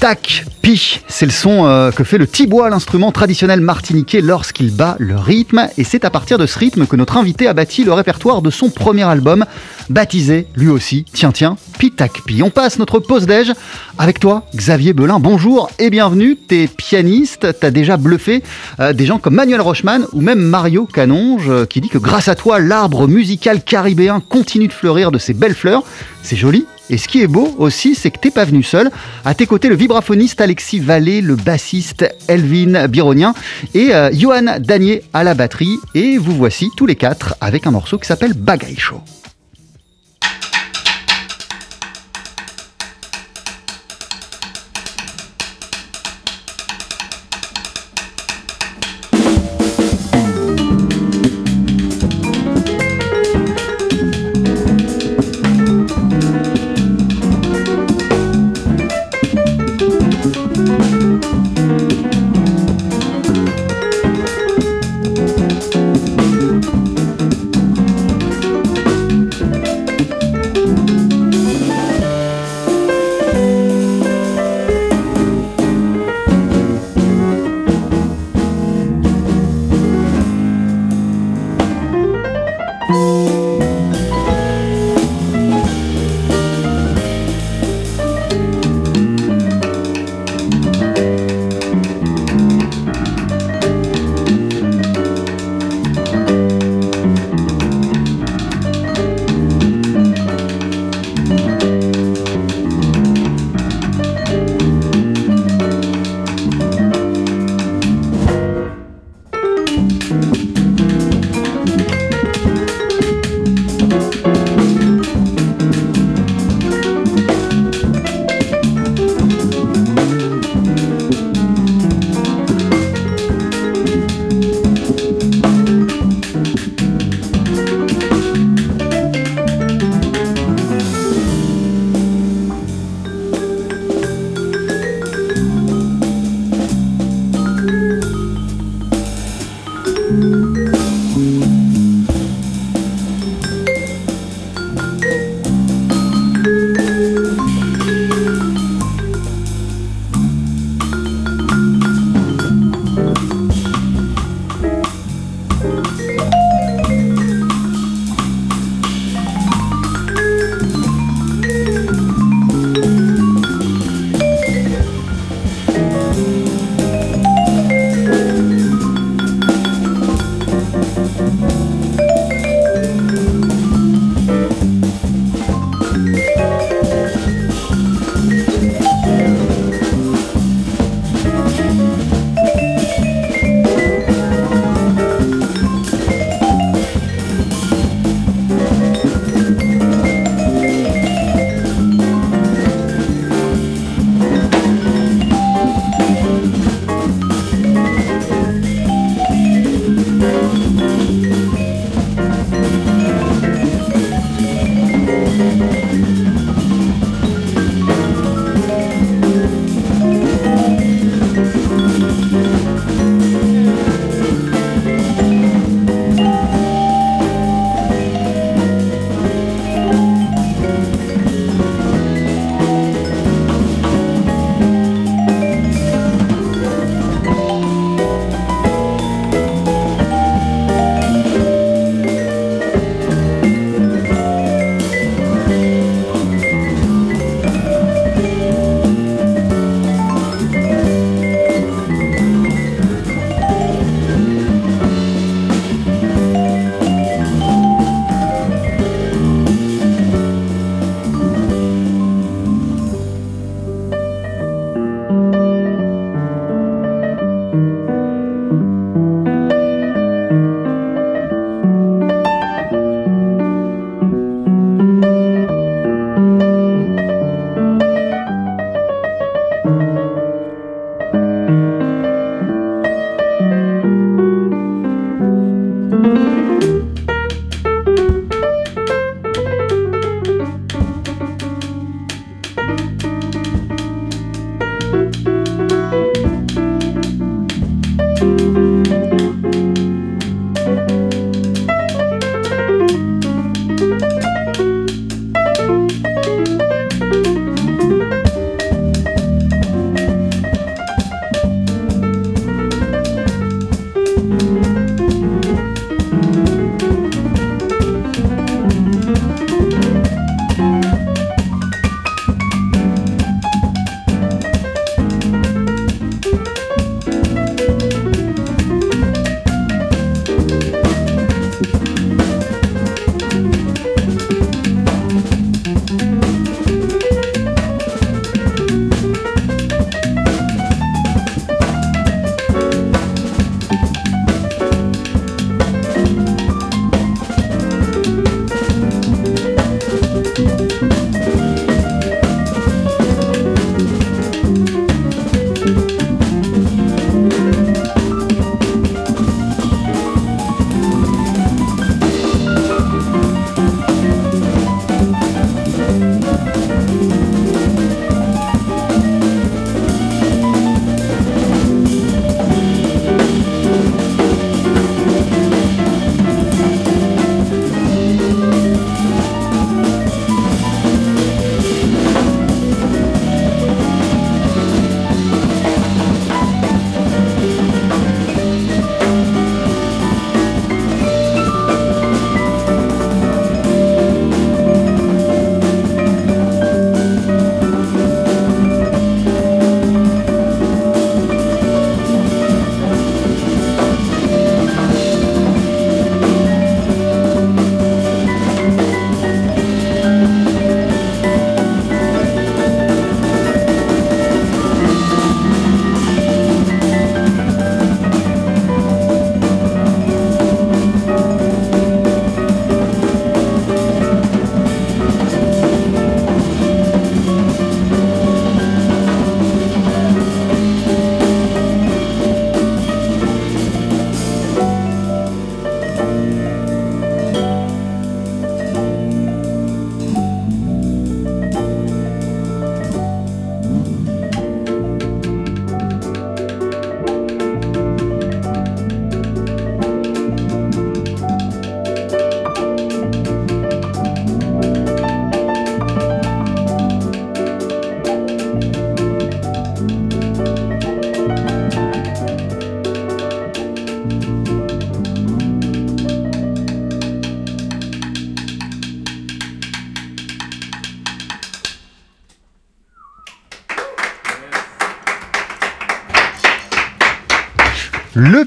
Tac, pi, c'est le son euh, que fait le tibois, l'instrument traditionnel martiniquais lorsqu'il bat le rythme. Et c'est à partir de ce rythme que notre invité a bâti le répertoire de son premier album, baptisé lui aussi, tiens tiens, pi, tac, pi. On passe notre pause déj avec toi, Xavier Belin. Bonjour et bienvenue. T'es pianiste, t'as déjà bluffé euh, des gens comme Manuel Rochman ou même Mario Canonge euh, qui dit que grâce à toi, l'arbre musical caribéen continue de fleurir de ses belles fleurs. C'est joli, et ce qui est beau aussi, c'est que t'es pas venu seul. À tes côtés, le vibraphoniste Alexis Vallée, le bassiste Elvin Bironien et euh, Johan Danier à la batterie. Et vous voici tous les quatre avec un morceau qui s'appelle Bagaille Show.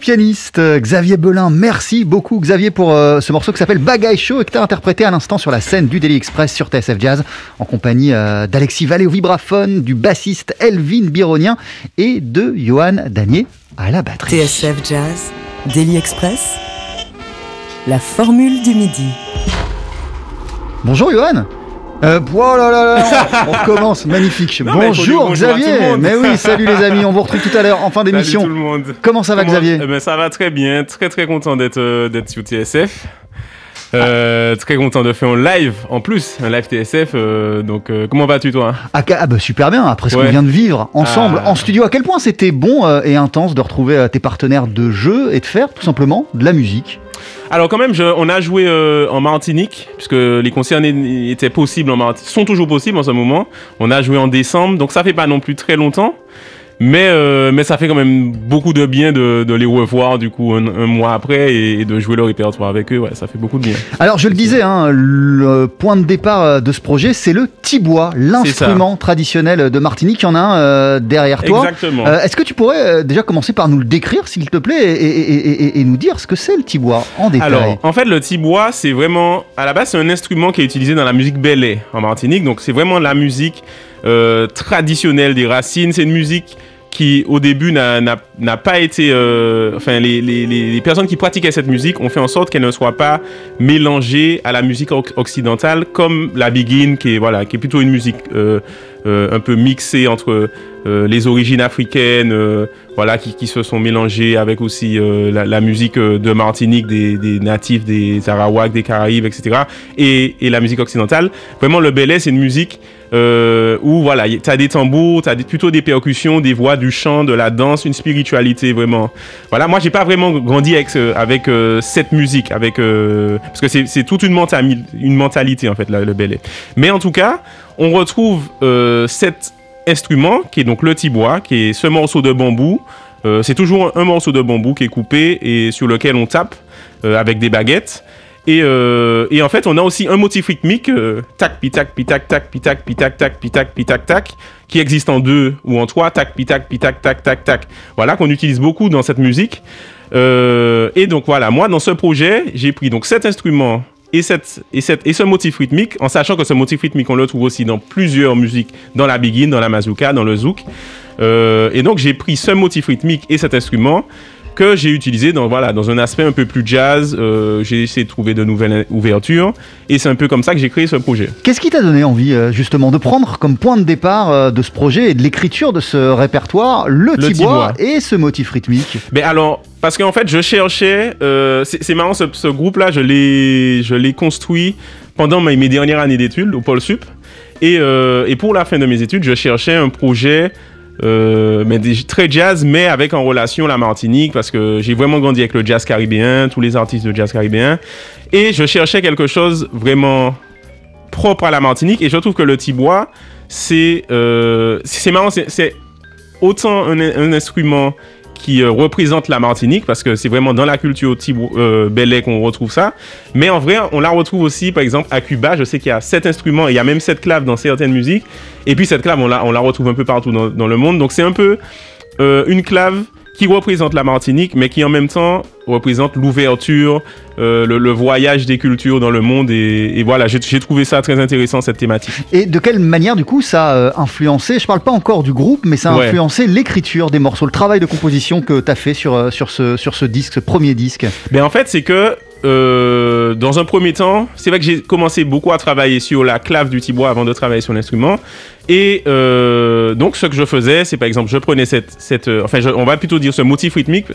Pianiste euh, Xavier Belin, merci beaucoup Xavier pour euh, ce morceau qui s'appelle Bagaille Show et que tu as interprété à l'instant sur la scène du Daily Express sur TSF Jazz en compagnie euh, d'Alexis Vallée au vibraphone, du bassiste Elvin Bironien et de Johan Danier à la batterie. TSF Jazz, Daily Express, la formule du midi. Bonjour Johan euh, oh là là là, on recommence, magnifique. Non, bonjour Xavier. Mais oui, salut les amis, on vous retrouve tout à l'heure en fin d'émission. tout le monde. Comment ça va Comment- Xavier Eh ben, Ça va très bien, très très content d'être euh, d'être sur TSF. Euh, Très content de faire un live en plus, un live TSF. euh, donc euh, comment vas-tu toi? Ah, ah bah super bien, après ce qu'on vient de vivre ensemble Ah. en studio, à quel point c'était bon et intense de retrouver tes partenaires de jeu et de faire tout simplement de la musique? Alors quand même, je- on a joué euh, en Martinique, puisque les concerts étaient possibles en Martinique, sont toujours possibles en ce moment. On a joué en décembre, donc ça fait pas non plus très longtemps. Mais, euh, mais ça fait quand même beaucoup de bien de, de les revoir du coup un, un mois après et, et de jouer le répertoire avec eux. Ouais, ça fait beaucoup de bien. Alors je le disais, hein, le point de départ euh, de ce projet, c'est le tibois, l'instrument traditionnel de Martinique. Il y en a un euh, derrière toi. Exactement. Euh, Est-ce que tu pourrais déjà commencer par nous le décrire, s'il te plaît, et, et- nous dire ce que c'est le tibois en détail Alors, en fait, le tibois, c'est vraiment, à la base, c'est un instrument qui est utilisé dans la musique belé en Martinique. Donc, c'est vraiment la musique traditionnelle des racines. C'est une musique qui, au début, n'a pas été. euh, enfin, les, personnes qui pratiquaient cette musique ont fait en sorte qu'elle ne soit pas mélangée à la musique oc- occidentale, comme la begin, qui est, voilà, qui est plutôt une musique euh, euh, un peu mixée entre euh, les origines africaines, euh, voilà, qui, qui se sont mélangées avec aussi euh, la, la musique euh, de Martinique, des, des natifs, des Arawaks, des Caraïbes, etc. Et, et la musique occidentale. Vraiment, le belay, c'est une musique euh, où voilà, tu as des tambours, tu as plutôt des percussions, des voix, du chant, de la danse, une spiritualité vraiment. Voilà, moi, j'ai pas vraiment grandi avec, avec euh, cette musique, avec parce que c'est toute une, mentali- une mentalité en fait, là, le belay. Mais en tout cas, on retrouve euh, cet instrument qui est donc le tibois, qui est ce morceau de bambou. Euh, c'est toujours un morceau de bambou qui est coupé et sur lequel on tape euh, avec des baguettes. Et, euh, et en fait, on a aussi un motif rythmique, euh, tac, pitac, pitac, tac, pitac, pitac, tac, pitac, pitac, tac, qui existe en deux ou en trois, tac, pitac, pitac, tac, tac, tac. Voilà, qu'on utilise beaucoup dans cette musique. Et donc voilà, moi, dans ce projet, j'ai pris donc cet instrument et, cette, et, cette, et ce motif rythmique, en sachant que ce motif rythmique, on le trouve aussi dans plusieurs musiques, dans la begin, dans la mazurka, dans le zouk. Euh, et donc, j'ai pris ce motif rythmique et cet instrument que j'ai utilisé dans, voilà, dans un aspect un peu plus jazz. Euh, j'ai essayé de trouver de nouvelles ouvertures. Et c'est un peu comme ça que j'ai créé ce projet. Qu'est-ce qui t'a donné envie euh, justement de prendre comme point de départ euh, de ce projet et de l'écriture de ce répertoire le, Le tibois tibois. et ce motif rythmique? Mais alors, parce qu'en fait, je cherchais. c'est marrant, ce, ce groupe-là, je l'ai je l'ai construit pendant mes, mes dernières années d'études au Pôle Sup. Et, et pour la fin de mes études, je cherchais un projet. Euh, mais très jazz, mais avec en relation la Martinique, parce que j'ai vraiment grandi avec le jazz caribéen, tous les artistes de jazz caribéen, et je cherchais quelque chose vraiment propre à la Martinique, et je trouve que le tibois, c'est euh, c'est marrant, c'est- autant un instrument qui euh, représente la Martinique, parce que c'est vraiment dans la culture Tibo- euh, qu'on retrouve ça. Mais en vrai, on la retrouve aussi, par exemple, à Cuba. Je sais qu'il y a sept instruments il y a même sept claves dans certaines musiques. Et puis cette clave, on la, on la retrouve un peu partout dans, dans le monde. Donc c'est un peu euh, une clave qui représente la Martinique, mais qui en même temps représente l'ouverture, euh, le, le voyage des cultures dans le monde. Et, et voilà, j'ai trouvé ça très intéressant, cette thématique. Et de quelle manière, du coup, ça a euh, influencé, je parle pas encore du groupe, mais ça a Ouais. influencé l'écriture des morceaux, le travail de composition que tu as fait sur, euh, sur, ce, sur ce disque, ce premier disque? Ben en fait, c'est que euh, dans un premier temps, c'est vrai que j'ai commencé beaucoup à travailler sur la clave du tibois avant de travailler sur l'instrument. Et euh, donc, ce que je faisais, c'est par exemple, je prenais cette, cette euh, enfin, je- on va plutôt dire ce motif rythmique,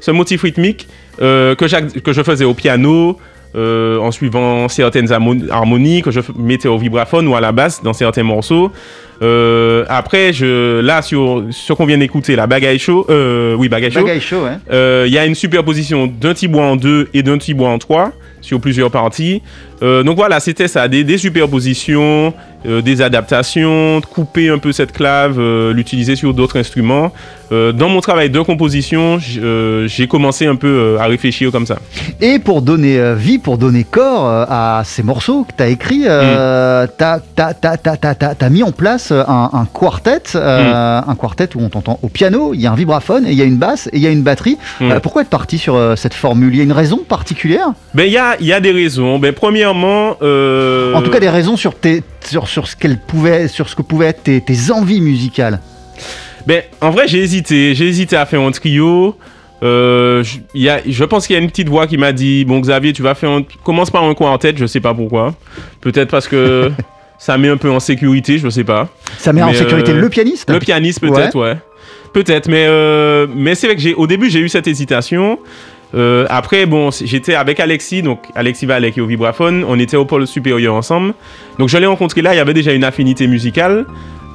ce motif rythmique euh, que, que je faisais au piano. euh, en suivant certaines harmon- harmonies que je mettais au vibraphone ou à la basse dans certains morceaux. Euh, après, je, là, sur ce qu'on vient d'écouter, la bagaille show, euh, oui, bagaille show, euh, il y a une superposition d'un tibois en deux et d'un tibois en trois sur plusieurs parties. Euh, donc voilà, c'était ça, des, des superpositions, euh, des adaptations, couper un peu cette clave, euh, l'utiliser sur d'autres instruments. dans mon travail de composition, j'ai commencé un peu à réfléchir comme ça. Et pour donner vie, pour donner corps à ces morceaux que tu as écrits, t'as- t'as- t'as mis en place un, un quartet, euh, un quartet où on t'entend au piano, il y a un vibraphone, il y a une basse, et il y a une batterie. Mm. Pourquoi être parti sur cette formule? Il y a une raison particulière? Ben il y a, y a des raisons. Ben premièrement, euh, En tout cas, des raisons sur, tes, sur, sur, ce qu'elle pouvait, sur ce que pouvaient être tes, tes envies musicales. Ben, en vrai, j'ai hésité. J'ai hésité à faire un trio. Euh, y a, je pense qu'il y a une petite voix qui m'a dit Bon, Xavier, tu vas faire un. Commence par un quartet, je sais pas pourquoi. Peut-être parce que ça met un peu en sécurité, je sais pas. Ça met en sécurité euh, le pianiste Le pianiste, peut-être, ouais. Peut-être, mais, euh, mais c'est vrai que j'ai, au début, j'ai eu cette hésitation. Euh, après, bon, j'étais avec Alexis, donc Alexis Vallet qui est au vibraphone. On était au pôle supérieur ensemble. Donc je l'ai rencontré là, il y avait déjà une affinité musicale.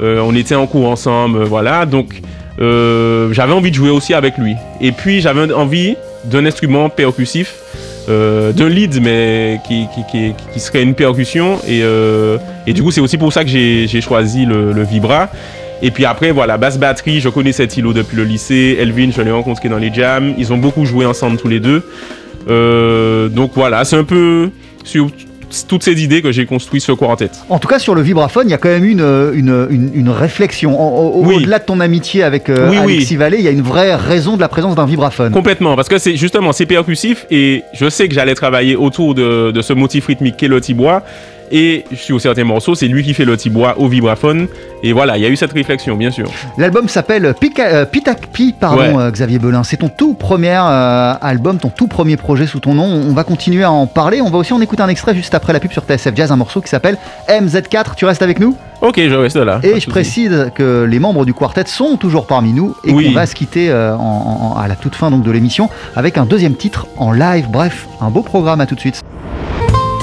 Euh, on était en cours ensemble, euh, voilà. Donc j'avais envie de jouer aussi avec lui. Et puis j'avais envie d'un instrument percussif, d'un lead, mais qui, qui, serait une percussion. Et, et du coup, c'est aussi pour ça que j'ai choisi le vibra. Et puis après, voilà, basse batterie, je connaissais Thilo depuis le lycée. Elvin, je l'ai rencontré dans les jams. Ils ont beaucoup joué ensemble tous les deux. Euh, donc voilà, c'est un peu sur toutes ces idées que j'ai construit ce quartet. En tout cas, sur le vibraphone, il y a quand même une, une, une, une réflexion. En- au- Oui. Au-delà de ton amitié avec euh, Oui, oui. Alexis Vallée, il y a une vraie raison de la présence d'un vibraphone. Complètement, parce que c'est justement c'est percussif et je sais que j'allais travailler autour de, de ce motif rythmique qu'est le tibois. Et sur certains morceaux, c'est lui qui fait le tibois au vibraphone. Et voilà, il y a eu cette réflexion, bien sûr. L'album s'appelle euh, Pitakpi, pardon, Ouais. euh, Xavier Belin. C'est ton tout premier euh, album, ton tout premier projet sous ton nom. On va continuer à en parler. On va aussi en écouter un extrait juste après la pub sur TSF Jazz, un morceau qui s'appelle MZ4. Tu restes avec nous? Ok, je reste là. Et je précise que les membres du quartet sont toujours parmi nous et Oui. qu'on va se quitter euh, en- en- à la toute fin donc de l'émission avec un deuxième titre en live. Bref, un beau programme. À tout de suite.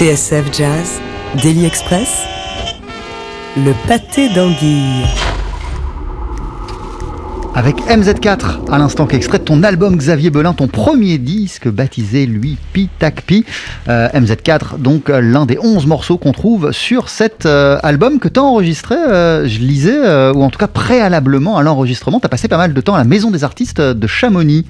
TSF Jazz, Daily Express, le pâté d'anguille. Avec MZ4, à l'instant qu'extrait de ton album Xavier Belin, ton premier disque baptisé lui Pi Tac Pi. Euh, MZ4, donc euh, l'un des 11 morceaux qu'on trouve sur cet euh, album que tu as enregistré, euh, je lisais, euh, ou en tout cas préalablement à l'enregistrement, tu as passé pas mal de temps à la Maison des Artistes de Chamonix.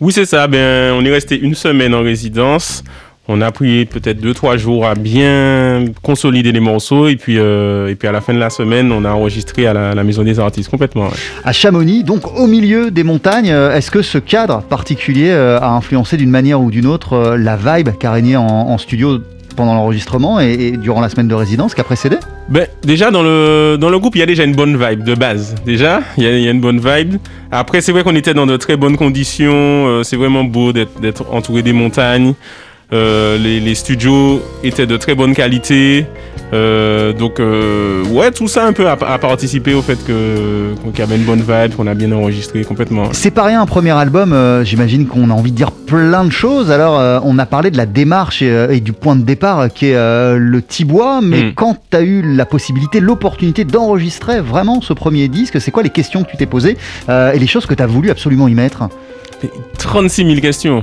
Oui, c'est ça. Ben, on est resté une semaine en résidence. On a pris peut-être deux, trois jours à bien consolider les morceaux. Et puis, euh, et puis à la fin de la semaine, on a enregistré à la, la Maison des Artistes complètement. ouais. À Chamonix, donc au milieu des montagnes, euh, est-ce que ce cadre particulier euh, a influencé d'une manière ou d'une autre la vibe qu'a régné en, en studio pendant l'enregistrement et, et durant la semaine de résidence qui a précédé? Ben, déjà, dans le, dans le groupe, il y a déjà une bonne vibe de base. Déjà, il y a, il y a une bonne vibe. Après, c'est vrai qu'on était dans de très bonnes conditions. euh, c'est vraiment beau d'être entouré des montagnes. Euh, les, les studios étaient de très bonne qualité. Euh, donc, euh, ouais, tout ça un peu a, a participé au fait que- qu'il y avait une bonne vibe, qu'on a bien enregistré complètement. C'est pas rien un premier album, j'imagine qu'on a envie de dire plein de choses. Alors on a parlé de la démarche et, et du point de départ qui est le Tibois, mais Mm. quand tu as eu la possibilité, l'opportunité d'enregistrer vraiment ce premier disque, c'est quoi les questions que tu t'es posées et les choses que tu as voulu absolument y mettre? 36 000 questions.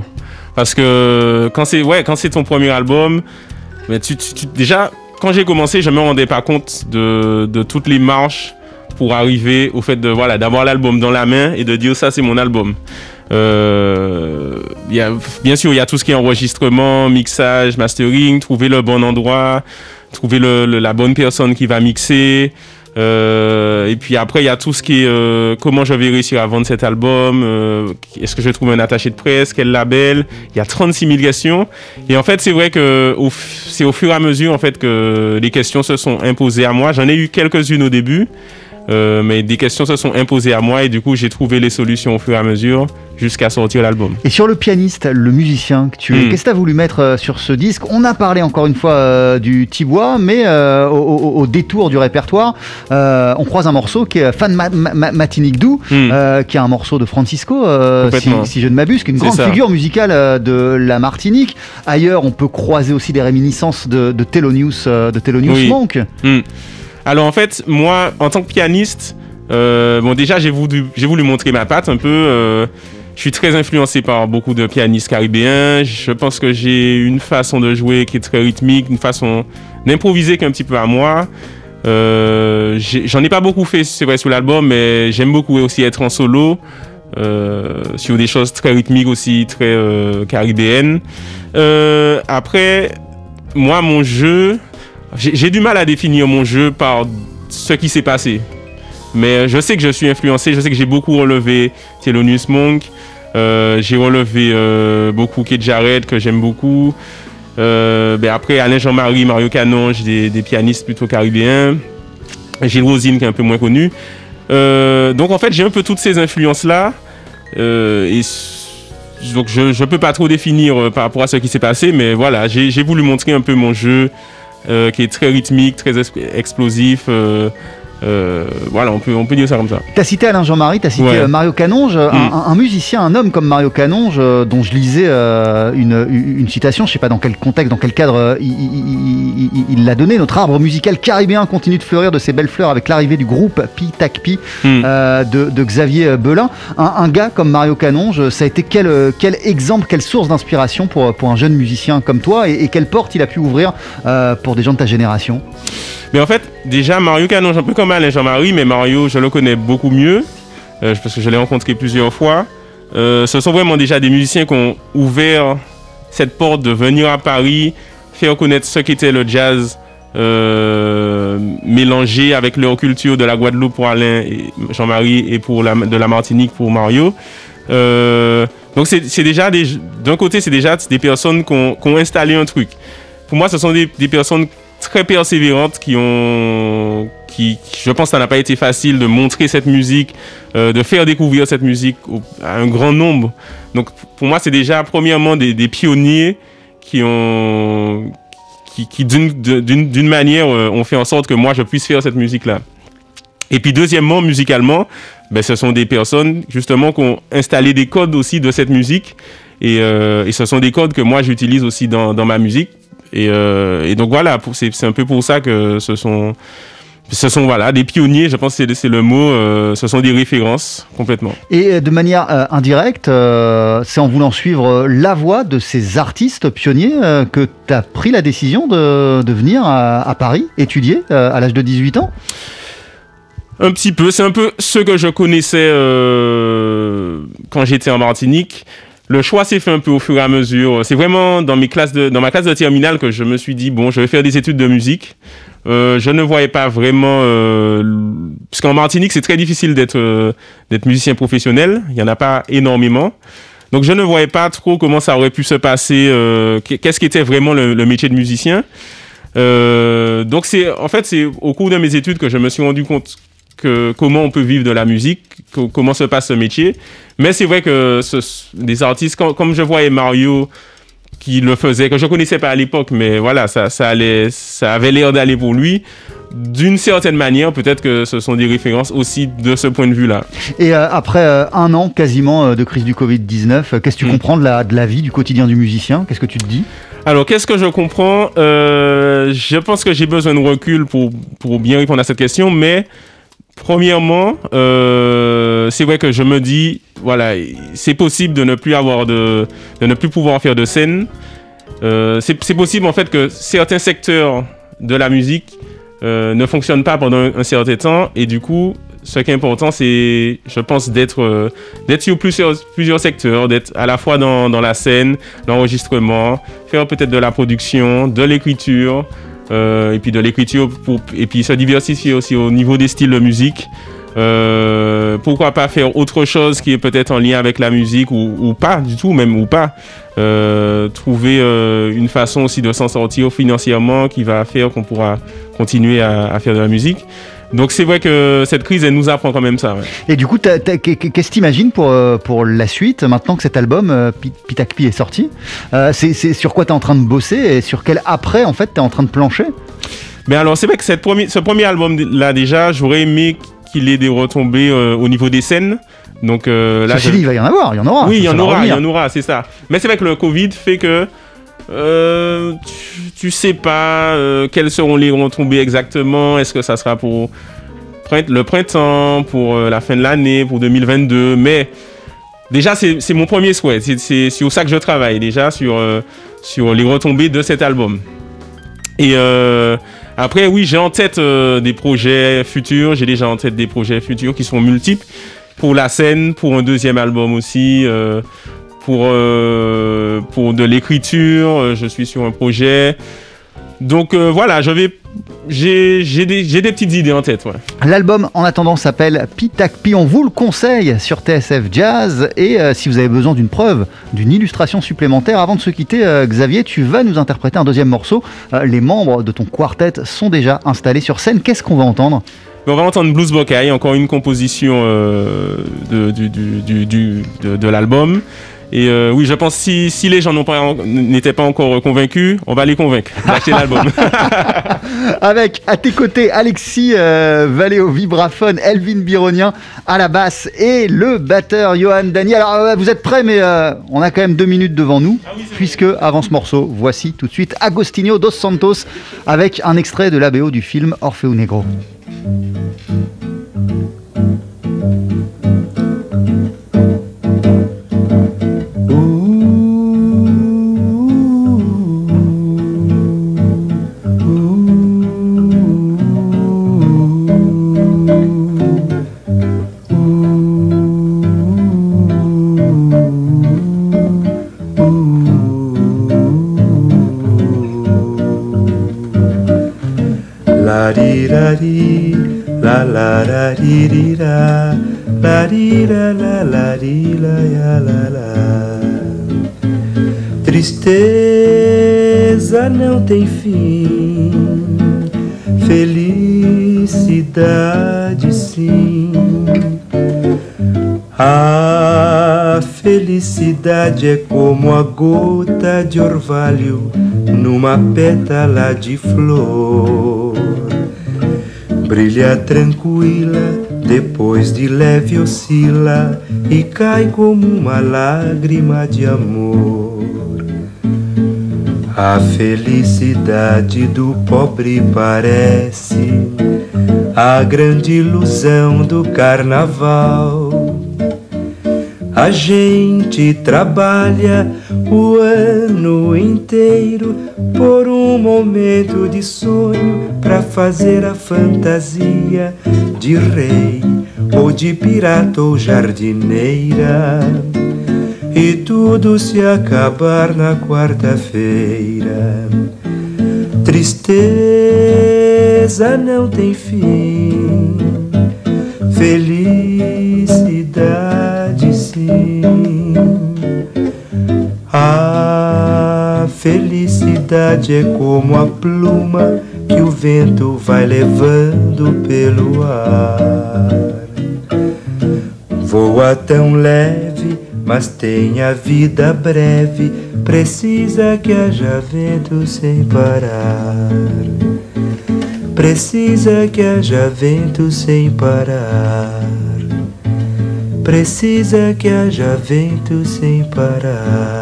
Parce que quand c'est ouais, ton premier album, mais tu, déjà, quand j'ai commencé, je me rendais pas compte de, de toutes les marches pour arriver au fait de voilà d'avoir l'album dans la main et de dire ça c'est mon album. Euh, y a, bien sûr, il y a tout ce qui est enregistrement, mixage, mastering, trouver le bon endroit, trouver la bonne personne qui va mixer. Euh, et puis après, il y a tout ce qui est euh, comment je vais réussir à vendre cet album, euh, est-ce que je trouve un attaché de presse, quel label. Il y a 36 000 questions. Et en fait, c'est vrai que c'est au fur et à mesure en fait que les questions se sont imposées à moi. J'en ai eu quelques-unes au début. Euh, mais des questions se sont imposées à moi et du coup j'ai trouvé les solutions au fur et à mesure jusqu'à sortir l'album. Et sur le pianiste, le musicien que tu es, Mm. qu'est-ce que tu as voulu mettre euh, sur ce disque? On a parlé encore une fois euh, du Tibois, mais euh, au, au- au détour du répertoire, on croise un morceau qui est Fan Ma- Ma- Ma- Matinique Dou, Mm. euh, qui est un morceau de Francisco, si, je ne m'abuse, qui est une grande ça. figure musicale de la Martinique. Ailleurs, on peut croiser aussi des réminiscences de, de Thelonious, de Thelonious Oui. Monk. Hmm. Alors en fait, moi, en tant que pianiste, euh, bon déjà j'ai voulu, j'ai voulu montrer ma patte un peu. euh, je suis très influencé par beaucoup de pianistes caribéens. Je pense que j'ai une façon de jouer qui est très rythmique, une façon d'improviser qui est un petit peu à moi. Euh, J'en ai, pas beaucoup fait, c'est vrai, sur l'album, mais j'aime beaucoup aussi être en solo. euh, sur des choses très rythmiques aussi, très euh, caribéennes. Euh, après, moi, mon jeu, j'ai du mal à définir mon jeu par ce qui s'est passé. Mais euh, je sais que je suis influencé, je sais que j'ai beaucoup relevé Thelonious Monk, euh, j'ai relevé euh, beaucoup Kate Jarrett, que j'aime beaucoup. Ben après, Alain Jean-Marie, Mario Canonge, des, des pianistes plutôt caribéens. Gilles Rosine, qui est un peu moins connu. Donc en fait, j'ai un peu toutes ces influences-là. Donc je ne peux pas trop définir par rapport à ce qui s'est passé, mais voilà, j'ai voulu montrer un peu mon jeu qui est très rythmique, très explosif. Euh, voilà, on peut, on peut dire ça comme ça. Tu as cité Alain Jean-Marie, tu as cité Ouais. euh, Mario Canonge, un, Mm. un- un musicien, un homme comme Mario Canonge, euh, dont je lisais euh, une, une citation, je sais pas dans quel contexte, dans quel cadre il- l'a donné. Notre arbre musical caribéen continue de fleurir de ses belles fleurs avec l'arrivée du groupe Pi Tac Pi euh, de, de Xavier Belin. Un, un gars comme Mario Canonge, ça a été quel, quel exemple, quelle source d'inspiration pour, pour un jeune musicien comme toi et, et quelle porte il a pu ouvrir pour des gens de ta génération? Mais en fait, déjà, Mario Canon, un peu comme Alain Jean-Marie, mais Mario, je le connais beaucoup mieux, euh, parce que je l'ai rencontré plusieurs fois. Euh, ce sont vraiment déjà des musiciens qui ont ouvert cette porte de venir à Paris, faire connaître ce qu'était le jazz euh, mélangé avec leur culture de la Guadeloupe pour Alain et Jean-Marie et pour la, de la Martinique pour Mario. Euh, donc c'est déjà d'un côté c'est déjà des personnes qui ont, qui ont installé un truc. Pour moi, ce sont des personnes très persévérantes qui ont qui je pense ça n'a pas été facile de montrer cette musique euh, de faire découvrir cette musique à un grand nombre. Donc pour moi c'est déjà premièrement des, pionniers qui ont qui, qui d'une manière euh, ont fait en sorte que moi je puisse faire cette musique là et puis deuxièmement musicalement ben, ce sont des personnes justement qui ont installé des codes aussi de cette musique. Et, euh, et ce sont des codes que moi j'utilise aussi dans, dans ma musique Et, euh, et donc voilà, c'est un peu pour ça que ce sont, ce sont voilà, des pionniers, je pense que c'est- le mot, euh, ce sont des références complètement. Et euh, de manière euh, indirecte, euh, c'est en voulant suivre la voie de ces artistes pionniers que tu as pris la décision de, de venir à, à Paris étudier à l'âge de 18 ans? Un petit peu, c'est un peu ce que je connaissais quand j'étais en Martinique. Le choix s'est fait un peu au fur et à mesure. C'est vraiment dans mes classes de, dans ma classe de terminale que je me suis dit bon, je vais faire des études de musique. Euh, je ne voyais pas vraiment, euh, parce qu'en Martinique c'est très difficile d'être euh, d'être musicien professionnel. Il y en a pas énormément. Donc je ne voyais pas trop comment ça aurait pu se passer. euh, Qu'est-ce qu'était vraiment le, le métier de musicien. Euh, donc c'est en fait c'est au cours de mes études que je me suis rendu compte que comment on peut vivre de la musique, co- comment se passe ce métier. Mais c'est vrai que ce, des artistes comme, comme je voyais Mario qui le faisait, que je connaissais pas à l'époque, mais voilà, ça, ça allait, ça avait l'air d'aller pour lui. D'une certaine manière, peut-être que ce sont des références aussi de ce point de vue-là. Et euh, après euh, un an quasiment euh, de crise du Covid-19, euh, qu'est-ce que tu Mm. comprends de la, de la vie, du quotidien du musicien? Qu'est-ce que tu te dis? Alors, qu'est-ce que je comprends? Je pense que j'ai besoin de recul pour, pour bien répondre à cette question, mais premièrement, euh, c'est vrai que je me dis, voilà, c'est possible de ne plus avoir de, de ne plus pouvoir faire de scène. Euh, c'est possible en fait que certains secteurs de la musique euh, ne fonctionnent pas pendant un, certain temps, et du coup, ce qui est important, c'est, je pense, d'être sur plusieurs, plusieurs secteurs, d'être à la fois dans, dans la scène, l'enregistrement, faire peut-être de la production, de l'écriture, et puis de l'écriture, et puis se diversifier aussi au niveau des styles de musique. Euh, pourquoi pas faire autre chose qui est peut-être en lien avec la musique ou, pas du tout, même ou pas. Euh, trouver euh, une façon aussi de s'en sortir financièrement qui va faire qu'on pourra continuer à faire de la musique. Donc c'est vrai que cette crise, elle nous apprend quand même ça. ouais. Et du coup, qu'est-ce que t'imagines pour, euh, pour la suite, maintenant que cet album, euh, Pi- Pitakpi, est sorti? Euh, c'est, sur quoi t'es en train de bosser et sur quel après, en fait, t'es en train de plancher? Mais alors, c'est vrai que cette premier, ce premier album-là, déjà, j'aurais aimé qu'il ait des retombées euh, au niveau des scènes. Donc euh, là, Ceci dit, il va y en avoir, il y en aura. oui, il y en aura, il y en aura, c'est ça. Mais c'est vrai que le Covid fait que euh, tu, sais pas euh, quelles seront les retombées exactement. Est-ce que ça sera pour le printemps, pour euh, la fin de l'année, pour 2022 Mais déjà, c'est mon premier souhait. C'est- sur ça que je travaille, déjà, sur, euh, les retombées de cet album. Et après, oui, j'ai en tête des projets futurs. J'ai déjà en tête des projets futurs qui sont multiples pour la scène, pour un deuxième album aussi, pour, euh, pour de l'écriture. euh, Je suis sur un projet. Donc euh, voilà, j'ai, des, des petites idées en tête. Ouais. L'album, en attendant, s'appelle Pitakpi. On vous le conseille sur TSF Jazz. Et euh, si vous avez besoin d'une preuve, d'une illustration supplémentaire, avant de se quitter, euh, Xavier, tu vas nous interpréter un deuxième morceau. Les membres de ton quartet sont déjà installés sur scène. Qu'est-ce qu'on va entendre? On va entendre Blues Bocaille, encore une composition de, du, du, du, du- de, de l'album. Et euh, oui, je pense que si, si les gens pas n'étaient pas encore convaincus, on va les convaincre d'acheter l'album. Avec à tes côtés Alexis euh, Vallée au vibraphone, Elvin Bironien à la basse et le batteur Johan Dani. Alors euh, vous êtes prêts, mais euh, on a quand même deux minutes devant nous, puisque avant ce morceau, voici tout de suite Agostinho dos Santos avec un extrait de l'ABO du film Orfeo Negro. larirá, larirá, larirá, larirá. Tristeza não tem fim, felicidade sim. A felicidade é como a gota de orvalho numa pétala de flor. Brilha tranquila, depois de leve oscila e cai como uma lágrima de amor. A felicidade do pobre parece a grande ilusão do carnaval. A gente trabalha o ano inteiro por um momento de sonho para fazer a fantasia de rei ou de pirata ou jardineira. E tudo se acabar na quarta-feira. Tristeza não tem fim, felicidade sim. Felicidade é como a pluma que o vento vai levando pelo ar. Voa tão leve, mas tem a vida breve. Precisa que haja vento sem parar. Precisa que haja vento sem parar. Precisa que haja vento sem parar.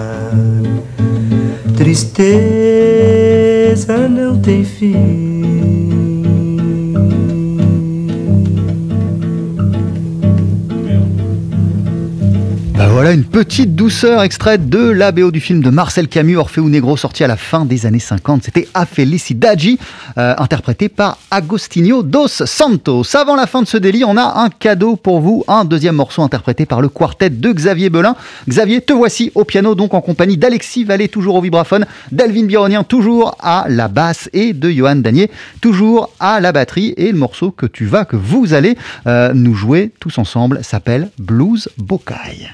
Tristeza não tem fim. Voilà une petite douceur extraite de la BO du film de Marcel Camus, Orfeo Negro, sorti à la fin des années 50. C'était A Felicidade, euh, interprété par Agostinho dos Santos. Avant la fin de ce délit, on a un cadeau pour vous, un deuxième morceau interprété par le quartet de Xavier Belin. Xavier, te voici au piano, donc en compagnie d'Alexis Vallée, toujours au vibraphone, d'Alvin Bironien, toujours à la basse, et de Johan Danier, toujours à la batterie. Et le morceau que tu vas, que vous allez euh, nous jouer tous ensemble, s'appelle Blues Bocaille.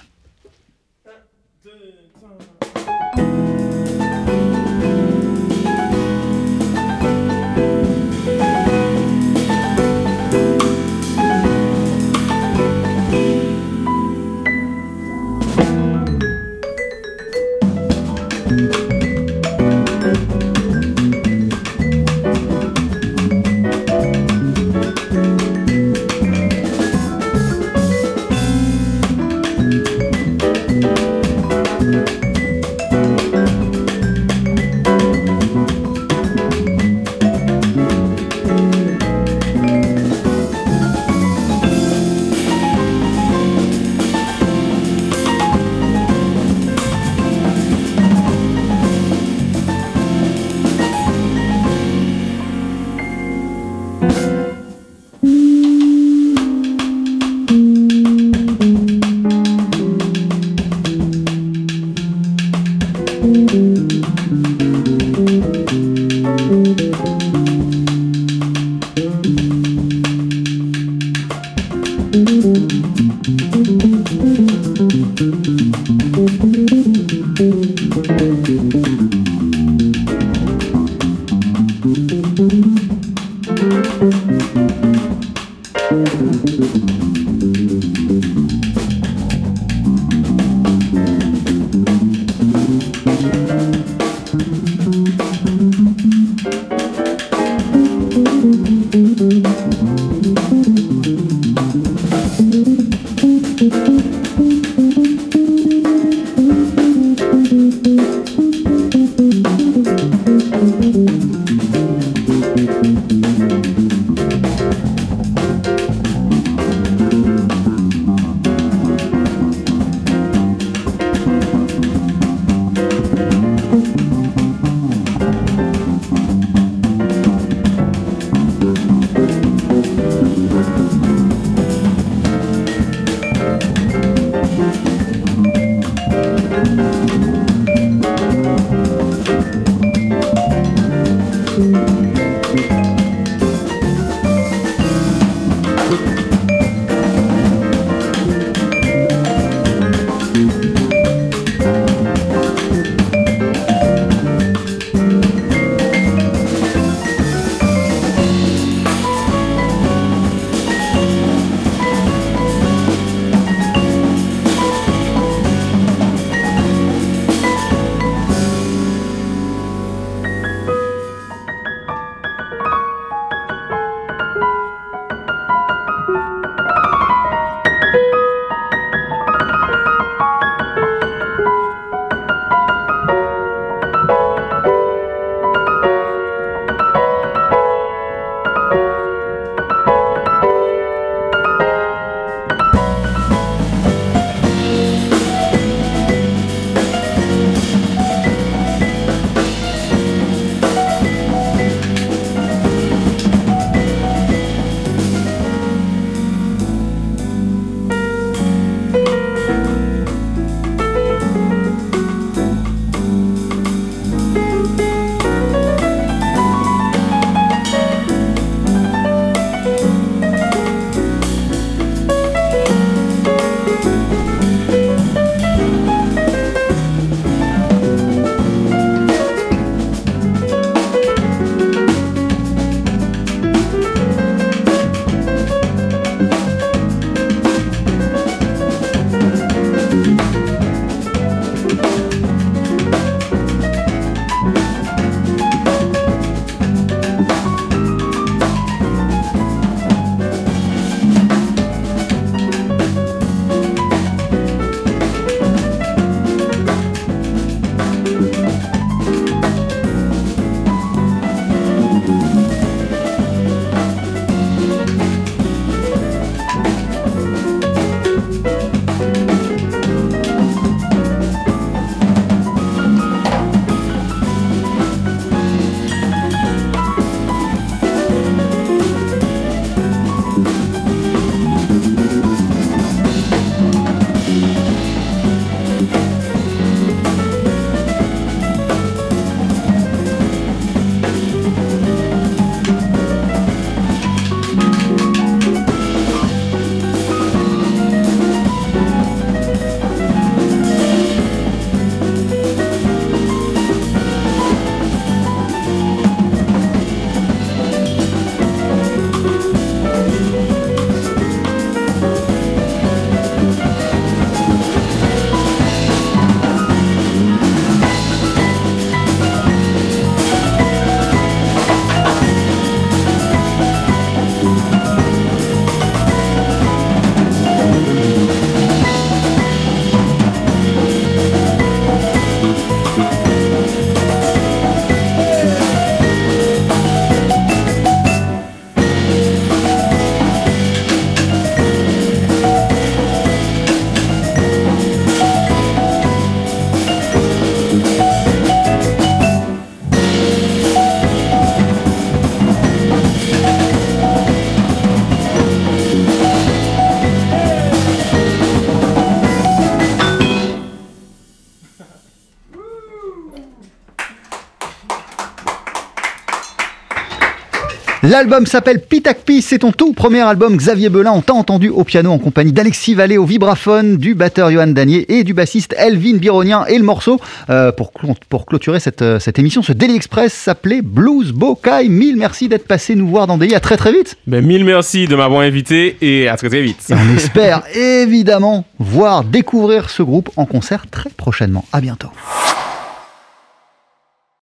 L'album s'appelle Pitac Pis, c'est ton tout premier album. Xavier Belin, on t'a entendu au piano en compagnie d'Alexis Vallée au vibraphone, du batteur Johan Danier et du bassiste Elvin Bironien. Et le morceau, euh, pour, cl- pour clôturer cette, euh, cette émission, ce Daily Express s'appelait Blues Bokai. Mille merci d'être passé nous voir dans Daily. À très très vite. Ben, mille merci de m'avoir invité et à très très vite. Et on espère évidemment voir, découvrir ce groupe en concert très prochainement. À bientôt.